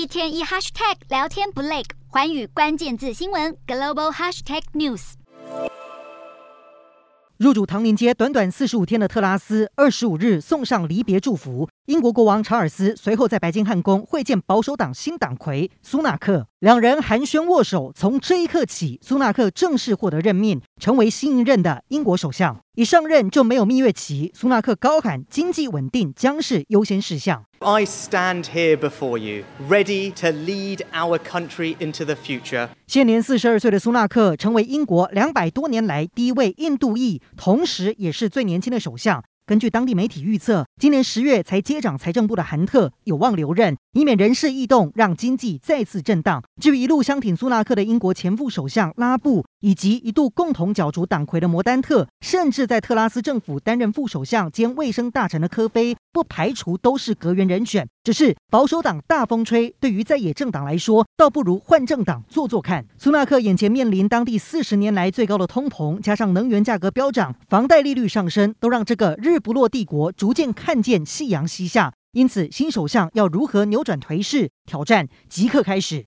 一天一 hashtag 聊天不累，环宇关键字新闻 global hashtag news。入主唐宁街短短四十五天的特拉斯，二十五日送上离别祝福。英国国王查尔斯随后在白金汉宫会见保守党新党魁苏纳克，两人寒暄握手。从这一刻起，苏纳克正式获得任命，成为新一任的英国首相。一上任就没有蜜月期，苏纳克高喊经济稳定将是优先事项。I stand here before you, ready to lead our country into the future. 现年四十二岁的苏纳克成为英国两百多年来第一位印度裔，同时也是最年轻的首相。根据当地媒体预测，今年十月才接掌财政部的韩特有望留任，以免人事异动让经济再次震荡。至于一路相挺苏纳克的英国前副首相拉布，以及一度共同角逐党魁的摩丹特，甚至在特拉斯政府担任副首相兼卫生大臣的科菲，不排除都是阁员人选。只是保守党大风吹，对于在野政党来说，倒不如换政党做做看。苏纳克眼前面临当地四十年来最高的通膨，加上能源价格飙涨，房贷利率上升，都让这个日不落帝国逐渐看见夕阳西下，因此新首相要如何扭转颓势，挑战即刻开始。